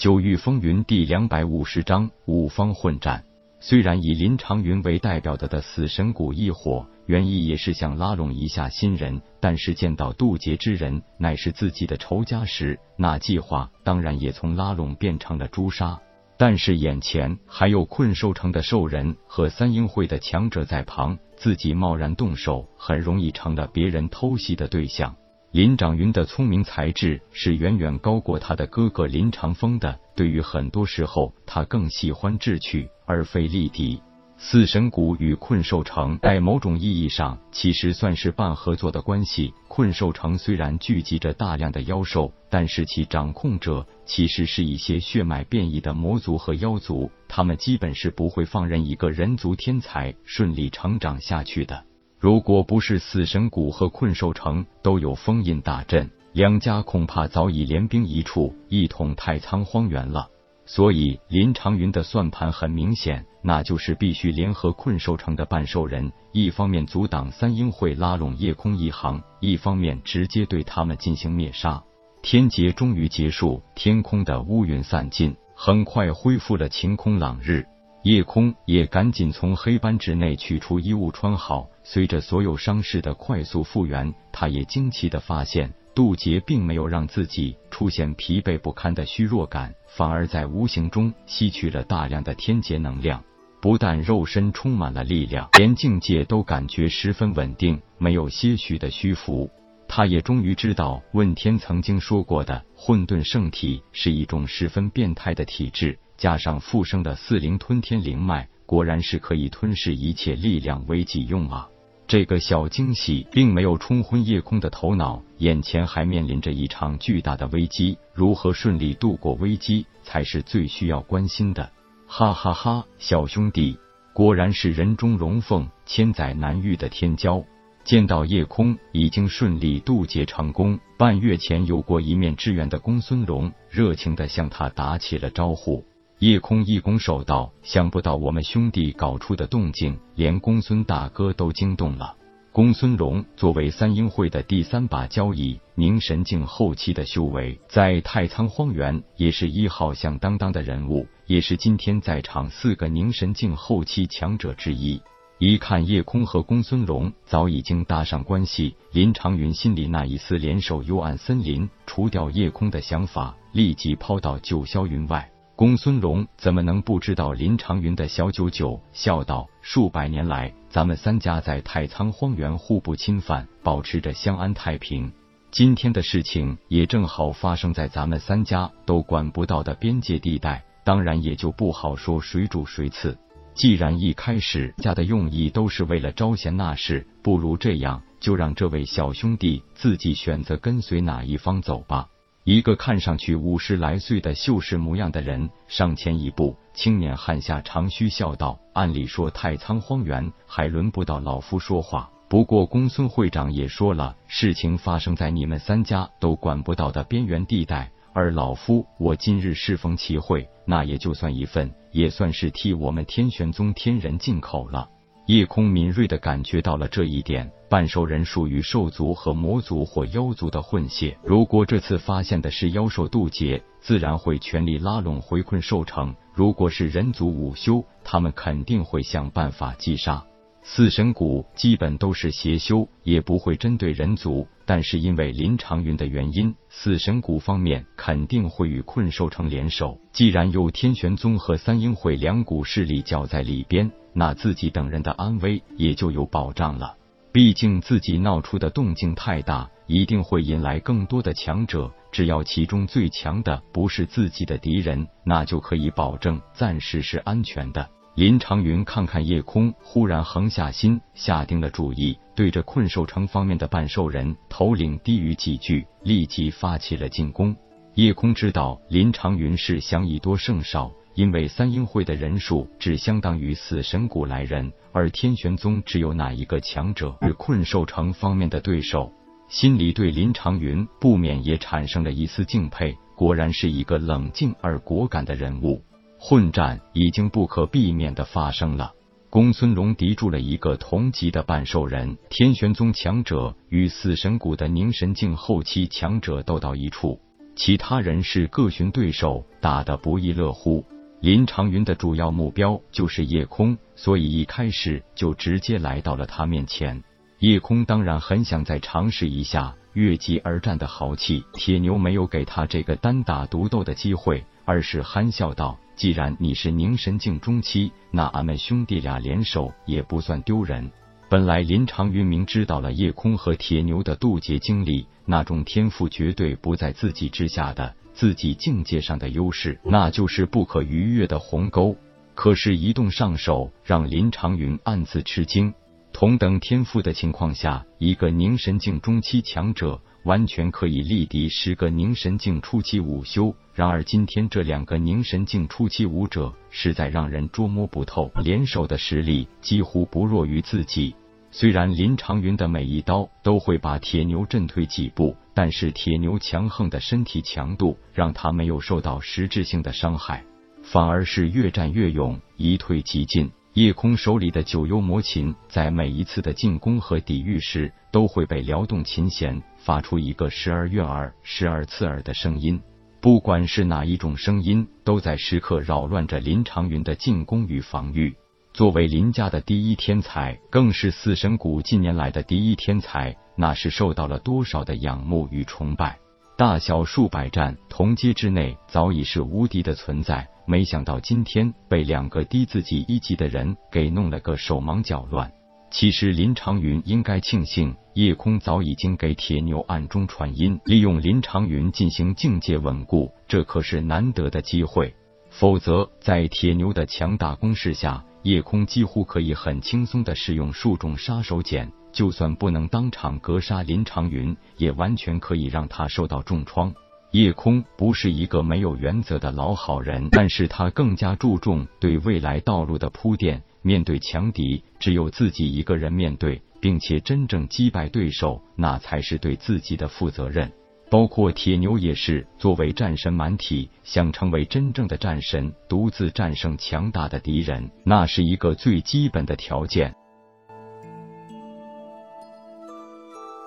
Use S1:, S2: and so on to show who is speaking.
S1: 九域风云第两百五十章五方混战。虽然以林长云为代表的的死神谷一伙，原意也是想拉拢一下新人，但是见到渡劫之人乃是自己的仇家时，那计划当然也从拉拢变成了诛杀。但是眼前还有困兽城的兽人和三英会的强者在旁，自己贸然动手，很容易成了别人偷袭的对象。林长云的聪明才智是远远高过他的哥哥林长风的。对于很多时候，他更喜欢智取而非力敌。四神谷与困兽城在某种意义上其实算是半合作的关系。困兽城虽然聚集着大量的妖兽，但是其掌控者其实是一些血脉变异的魔族和妖族，他们基本是不会放任一个人族天才顺利成长下去的。如果不是死神谷和困兽城都有封印大阵，两家恐怕早已联兵一处，一统太仓荒原了。所以林长云的算盘很明显，那就是必须联合困兽城的半兽人，一方面阻挡三英会拉拢夜空一行，一方面直接对他们进行灭杀。天劫终于结束，天空的乌云散尽，很快恢复了晴空朗日。夜空也赶紧从黑斑纸内取出衣物穿好，随着所有伤势的快速复原，他也惊奇的发现，渡劫并没有让自己出现疲惫不堪的虚弱感，反而在无形中吸取了大量的天劫能量，不但肉身充满了力量，连境界都感觉十分稳定，没有些许的虚浮。他也终于知道，问天曾经说过的混沌圣体是一种十分变态的体质。加上复生的四灵吞天灵脉，果然是可以吞噬一切力量为己用啊！这个小惊喜并没有冲昏夜空的头脑，眼前还面临着一场巨大的危机，如何顺利度过危机才是最需要关心的。哈哈哈，小兄弟，果然是人中龙凤，千载难遇的天骄。见到夜空已经顺利渡劫成功，半月前有过一面之缘的公孙龙热情的向他打起了招呼。夜空一拱手道：“想不到我们兄弟搞出的动静，连公孙大哥都惊动了。”公孙龙作为三英会的第三把交椅，凝神境后期的修为，在太仓荒原也是一号响当当的人物，也是今天在场四个凝神境后期强者之一。一看夜空和公孙龙早已经搭上关系，林长云心里那一丝联手幽暗森林、除掉夜空的想法，立即抛到九霄云外。公孙龙怎么能不知道林长云的小九九？笑道：“数百年来，咱们三家在太仓荒原互不侵犯，保持着相安太平。今天的事情也正好发生在咱们三家都管不到的边界地带，当然也就不好说谁主谁次。既然一开始家的用意都是为了招贤纳士，不如这样，就让这位小兄弟自己选择跟随哪一方走吧。”一个看上去五十来岁的秀士模样的人上前一步，青年汉下长吁笑道：“按理说太仓荒原还轮不到老夫说话，不过公孙会长也说了，事情发生在你们三家都管不到的边缘地带，而老夫我今日适逢其会，那也就算一份，也算是替我们天玄宗天人进口了。”夜空敏锐的感觉到了这一点，半兽人属于兽族和魔族或妖族的混血。如果这次发现的是妖兽渡劫，自然会全力拉拢回困兽城；如果是人族午休，他们肯定会想办法击杀。四神谷基本都是邪修，也不会针对人族。但是因为林长云的原因，四神谷方面肯定会与困兽城联手。既然有天玄宗和三英会两股势力搅在里边。那自己等人的安危也就有保障了。毕竟自己闹出的动静太大，一定会引来更多的强者。只要其中最强的不是自己的敌人，那就可以保证暂时是安全的。林长云看看夜空，忽然横下心，下定了主意，对着困兽城方面的半兽人头领低语几句，立即发起了进攻。夜空知道林长云是想以多胜少。因为三英会的人数只相当于死神谷来人，而天玄宗只有哪一个强者是困兽城方面的对手，心里对林长云不免也产生了一丝敬佩。果然是一个冷静而果敢的人物。混战已经不可避免的发生了。公孙龙敌住了一个同级的半兽人，天玄宗强者与死神谷的凝神境后期强者斗到一处。其他人是各寻对手，打得不亦乐乎。林长云的主要目标就是夜空，所以一开始就直接来到了他面前。夜空当然很想再尝试一下越级而战的豪气，铁牛没有给他这个单打独斗的机会，而是憨笑道：“既然你是凝神境中期，那俺们兄弟俩联手也不算丢人。”本来林长云明知道了夜空和铁牛的渡劫经历，那种天赋绝对不在自己之下的。自己境界上的优势，那就是不可逾越的鸿沟。可是，一动上手，让林长云暗自吃惊。同等天赋的情况下，一个凝神境中期强者完全可以力敌十个凝神境初期武修。然而，今天这两个凝神境初期武者，实在让人捉摸不透，联手的实力几乎不弱于自己。虽然林长云的每一刀都会把铁牛震退几步，但是铁牛强横的身体强度让他没有受到实质性的伤害，反而是越战越勇，一退即进。夜空手里的九幽魔琴在每一次的进攻和抵御时，都会被撩动琴弦，发出一个时而悦耳、时而刺耳的声音。不管是哪一种声音，都在时刻扰乱着林长云的进攻与防御。作为林家的第一天才，更是四神谷近年来的第一天才，那是受到了多少的仰慕与崇拜。大小数百战，同阶之内早已是无敌的存在。没想到今天被两个低自己一级的人给弄了个手忙脚乱。其实林长云应该庆幸，夜空早已经给铁牛暗中传音，利用林长云进行境界稳固，这可是难得的机会。否则，在铁牛的强大攻势下，夜空几乎可以很轻松的使用数种杀手锏，就算不能当场格杀林长云，也完全可以让他受到重创。夜空不是一个没有原则的老好人，但是他更加注重对未来道路的铺垫。面对强敌，只有自己一个人面对，并且真正击败对手，那才是对自己的负责任。包括铁牛也是，作为战神满体，想成为真正的战神，独自战胜强大的敌人，那是一个最基本的条件。